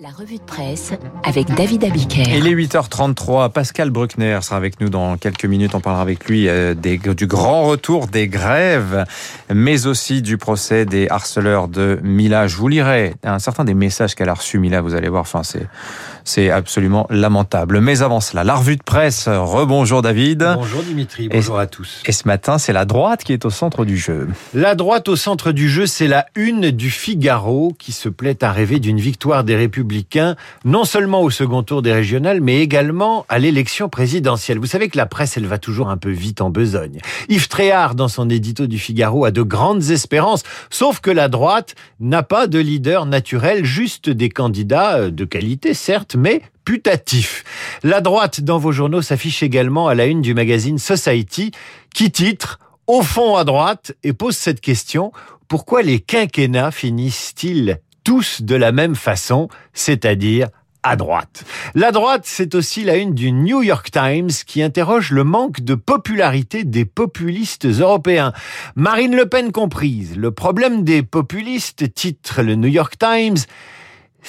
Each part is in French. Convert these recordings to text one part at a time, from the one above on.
La revue de presse avec David Abiker. Il est 8h33. Pascal Bruckner sera avec nous dans quelques minutes. On parlera avec lui euh, des, du grand retour des grèves, mais aussi du procès des harceleurs de Mila. Je vous lirai un certain des messages qu'elle a reçus, Mila. Vous allez voir. Enfin, c'est, c'est absolument lamentable. Mais avant cela, la revue de presse. Rebonjour David. Bonjour Dimitri. Bonjour à tous. Et ce matin, c'est la droite qui est au centre du jeu. La droite au centre du jeu, c'est la une du Figaro qui se plaît à rêver d'une victoire des Républicains non seulement au second tour des régionales, mais également à l'élection présidentielle. Vous savez que la presse, elle va toujours un peu vite en besogne. Yves Tréhard, dans son édito du Figaro, a de grandes espérances, sauf que la droite n'a pas de leader naturel, juste des candidats euh, de qualité, certes, mais putatifs. La droite dans vos journaux s'affiche également à la une du magazine Society, qui titre au fond à droite et pose cette question, pourquoi les quinquennats finissent-ils tous de la même façon, c'est-à-dire à droite. La droite, c'est aussi la une du New York Times qui interroge le manque de popularité des populistes européens. Marine Le Pen comprise. Le problème des populistes, titre le New York Times,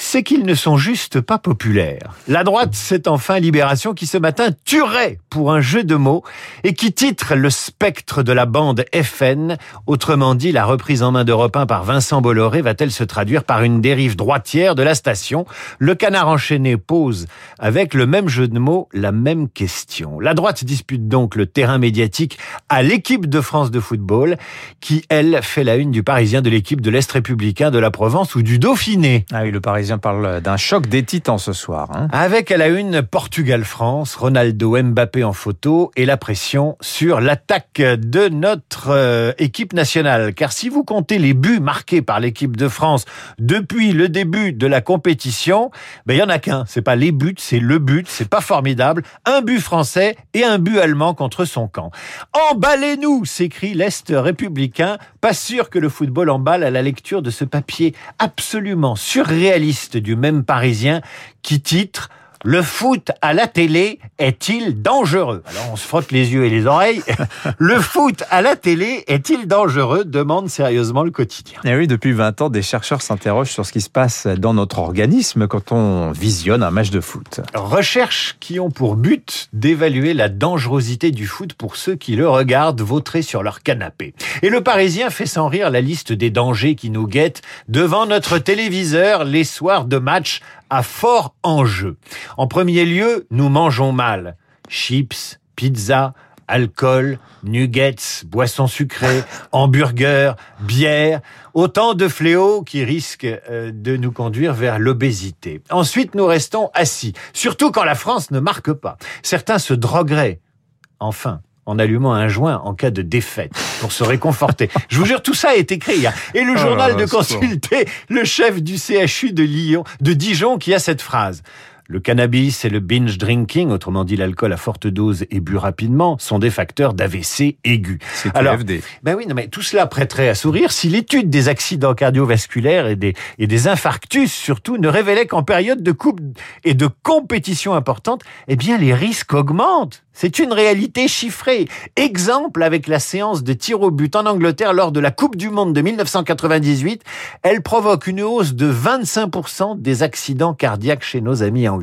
c'est qu'ils ne sont juste pas populaires. La droite, c'est enfin Libération qui ce matin tuerait pour un jeu de mots et qui titre le spectre de la bande FN. Autrement dit, la reprise en main d'Europe 1 par Vincent Bolloré va-t-elle se traduire par une dérive droitière de la station? Le canard enchaîné pose avec le même jeu de mots la même question. La droite dispute donc le terrain médiatique à l'équipe de France de football qui, elle, fait la une du Parisien de l'équipe de l'Est républicain de la Provence ou du Dauphiné. Ah oui, le Parisien parle d'un choc des titans ce soir. Hein. Avec à la une Portugal-France, Ronaldo Mbappé en photo et la pression sur l'attaque de notre euh, équipe nationale. Car si vous comptez les buts marqués par l'équipe de France depuis le début de la compétition, ben il y en a qu'un. C'est pas les buts, c'est le but. C'est pas formidable. Un but français et un but allemand contre son camp. Emballez-nous, s'écrie l'Est républicain. Pas sûr que le football emballe à la lecture de ce papier absolument surréaliste du même Parisien qui titre le foot à la télé est-il dangereux? Alors on se frotte les yeux et les oreilles. le foot à la télé est-il dangereux? demande sérieusement le quotidien. Et eh oui, depuis 20 ans, des chercheurs s'interrogent sur ce qui se passe dans notre organisme quand on visionne un match de foot. Recherches qui ont pour but d'évaluer la dangerosité du foot pour ceux qui le regardent vautrer sur leur canapé. Et le Parisien fait sans rire la liste des dangers qui nous guettent devant notre téléviseur les soirs de match à fort enjeu. En premier lieu, nous mangeons mal. Chips, pizza, alcool, nuggets, boissons sucrées, hamburgers, bière, autant de fléaux qui risquent euh, de nous conduire vers l'obésité. Ensuite, nous restons assis, surtout quand la France ne marque pas. Certains se drogueraient. Enfin, en allumant un joint en cas de défaite pour se réconforter. Je vous jure, tout ça est écrit. Hein. Et le oh journal de consulter le chef du CHU de Lyon, de Dijon, qui a cette phrase. Le cannabis et le binge drinking, autrement dit l'alcool à forte dose et bu rapidement, sont des facteurs d'AVC aigu. C'est Alors, ben oui, non, mais tout cela prêterait à sourire si l'étude des accidents cardiovasculaires et des, et des infarctus surtout ne révélait qu'en période de coupe et de compétition importante, eh bien les risques augmentent. C'est une réalité chiffrée. Exemple avec la séance de tir au but en Angleterre lors de la Coupe du Monde de 1998. Elle provoque une hausse de 25% des accidents cardiaques chez nos amis anglais.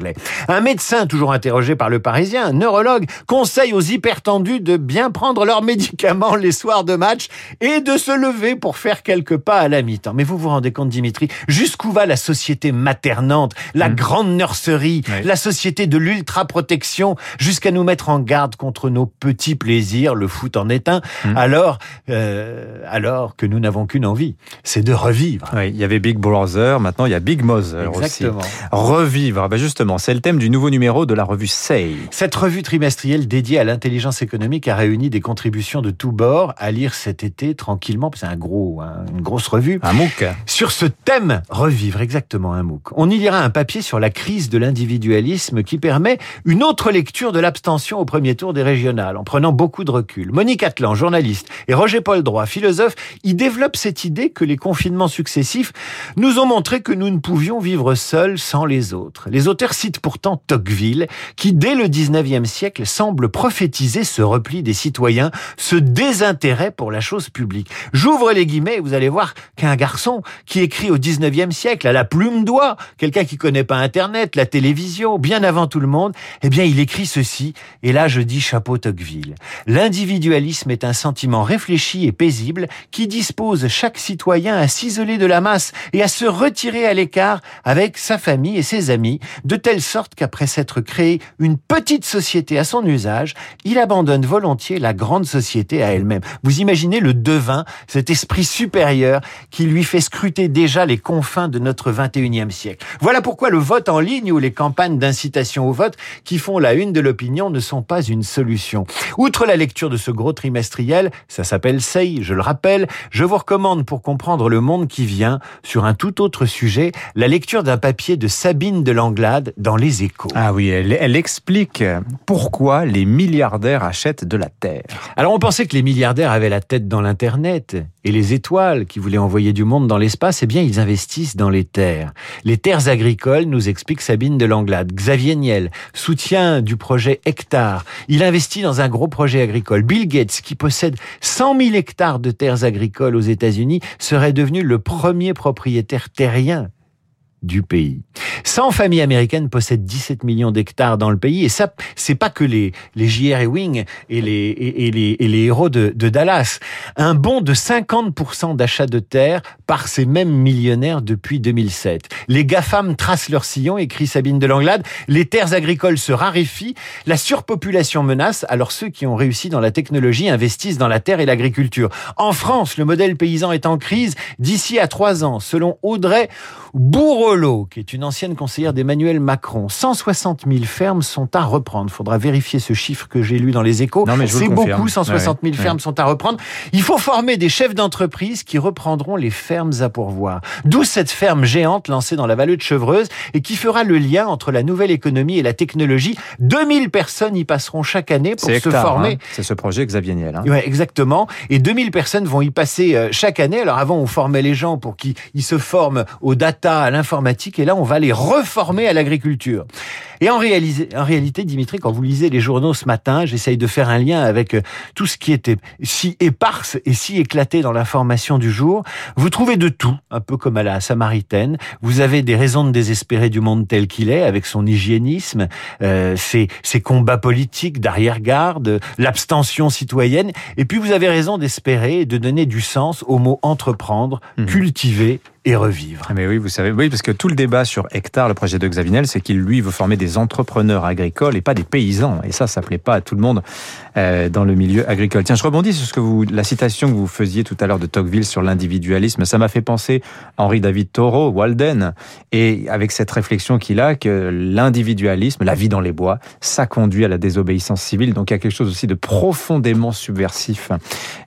Un médecin, toujours interrogé par le Parisien, un neurologue, conseille aux hypertendus de bien prendre leurs médicaments les soirs de match et de se lever pour faire quelques pas à la mi-temps. Mais vous vous rendez compte, Dimitri, jusqu'où va la société maternante, la mmh. grande nurserie, la société de l'ultra-protection, jusqu'à nous mettre en garde contre nos petits plaisirs, le foot en est un, hmm. alors, euh, alors que nous n'avons qu'une envie, c'est de revivre. Oui, il y avait Big Brother, maintenant il y a Big Mother Exactement. aussi. Revivre, ben justement, c'est le thème du nouveau numéro de la revue Say. Cette revue trimestrielle dédiée à l'intelligence économique a réuni des contributions de tous bords à lire cet été tranquillement, c'est un gros, une grosse revue. Un MOOC. Sur ce thème, revivre, exactement un MOOC. On y lira un papier sur la crise de l'individualisme qui permet une autre lecture de l'abstention premier tour des régionales, en prenant beaucoup de recul. Monique Atlan, journaliste, et Roger Paul Droit, philosophe, y développent cette idée que les confinements successifs nous ont montré que nous ne pouvions vivre seuls sans les autres. Les auteurs cite pourtant Tocqueville, qui dès le 19e siècle semble prophétiser ce repli des citoyens, ce désintérêt pour la chose publique. J'ouvre les guillemets, vous allez voir qu'un garçon qui écrit au 19e siècle à la plume d'oie, quelqu'un qui connaît pas Internet, la télévision, bien avant tout le monde, eh bien il écrit ceci, et là je dis chapeau Tocqueville. L'individualisme est un sentiment réfléchi et paisible qui dispose chaque citoyen à s'isoler de la masse et à se retirer à l'écart avec sa famille et ses amis, telle sorte qu'après s'être créé une petite société à son usage, il abandonne volontiers la grande société à elle-même. Vous imaginez le devin, cet esprit supérieur qui lui fait scruter déjà les confins de notre 21e siècle. Voilà pourquoi le vote en ligne ou les campagnes d'incitation au vote qui font la une de l'opinion ne sont pas une solution. Outre la lecture de ce gros trimestriel, ça s'appelle Say, je le rappelle, je vous recommande pour comprendre le monde qui vient, sur un tout autre sujet, la lecture d'un papier de Sabine de Langlade dans Les Échos. Ah oui, elle, elle explique pourquoi les milliardaires achètent de la terre. Alors on pensait que les milliardaires avaient la tête dans l'Internet et les étoiles qui voulaient envoyer du monde dans l'espace, eh bien ils investissent dans les terres. Les terres agricoles, nous explique Sabine de Langlade. Xavier Niel, soutien du projet Hectare. Il investit dans un gros projet agricole. Bill Gates, qui possède 100 000 hectares de terres agricoles aux États-Unis, serait devenu le premier propriétaire terrien du pays. 100 familles américaines possèdent 17 millions d'hectares dans le pays et ça, c'est pas que les, les J.R. Ewing et les, et, les, et les héros de, de Dallas. Un bond de 50% d'achat de terres par ces mêmes millionnaires depuis 2007. Les GAFAM tracent leur sillon, écrit Sabine de Langlade. Les terres agricoles se raréfient. La surpopulation menace. Alors ceux qui ont réussi dans la technologie investissent dans la terre et l'agriculture. En France, le modèle paysan est en crise d'ici à trois ans, selon Audrey Qui est une ancienne conseillère d'Emmanuel Macron. 160 000 fermes sont à reprendre. Faudra vérifier ce chiffre que j'ai lu dans les échos. C'est beaucoup, 160 000 ouais, fermes ouais. sont à reprendre. Il faut former des chefs d'entreprise qui reprendront les fermes à pourvoir. D'où cette ferme géante lancée dans la vallée de Chevreuse et qui fera le lien entre la nouvelle économie et la technologie. 2000 personnes y passeront chaque année pour se hectare, former. Hein. C'est ce projet Xavier Niel. Hein. Ouais, exactement. Et 2000 personnes vont y passer euh, chaque année. Alors avant, on formait les gens pour qu'ils se forment aux data, à l'informatique. Et là, on va les reformer à l'agriculture. Et en, réalité, en réalité, Dimitri, quand vous lisez les journaux ce matin, j'essaye de faire un lien avec euh, tout ce qui était si éparse et si éclaté dans l'information du jour. Vous trouvez de tout, un peu comme à la Samaritaine. Vous avez des raisons de désespérer du monde tel qu'il est, avec son hygiénisme, euh, ses, ses combats politiques d'arrière-garde, l'abstention citoyenne. Et puis vous avez raison d'espérer et de donner du sens au mot entreprendre, mmh. cultiver et revivre. Mais oui, vous savez, oui, parce que tout le débat sur Hectare, le projet de Xavinel, c'est qu'il lui veut former des entrepreneurs agricoles et pas des paysans. Et ça, ça plaît pas à tout le monde euh, dans le milieu agricole. Tiens, je rebondis sur ce que vous, la citation que vous faisiez tout à l'heure de Tocqueville sur l'individualisme. Ça m'a fait penser à Henri David Thoreau, Walden, et avec cette réflexion qu'il a que l'individualisme, la vie dans les bois, ça conduit à la désobéissance civile. Donc il y a quelque chose aussi de profondément subversif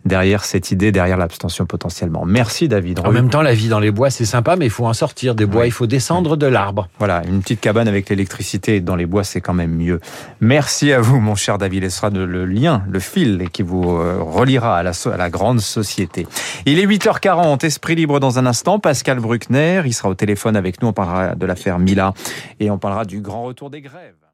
derrière cette idée, derrière l'abstention potentiellement. Merci David. En même temps, la vie dans les bois c'est sympa, mais il faut en sortir des bois, oui. il faut descendre de l'arbre. Voilà, une petite cabane avec l'électricité dans les bois, c'est quand même mieux. Merci à vous, mon cher David. Ce sera le lien, le fil qui vous reliera à la, à la grande société. Il est 8h40, Esprit libre dans un instant. Pascal Bruckner, il sera au téléphone avec nous. On parlera de l'affaire Mila et on parlera du grand retour des grèves.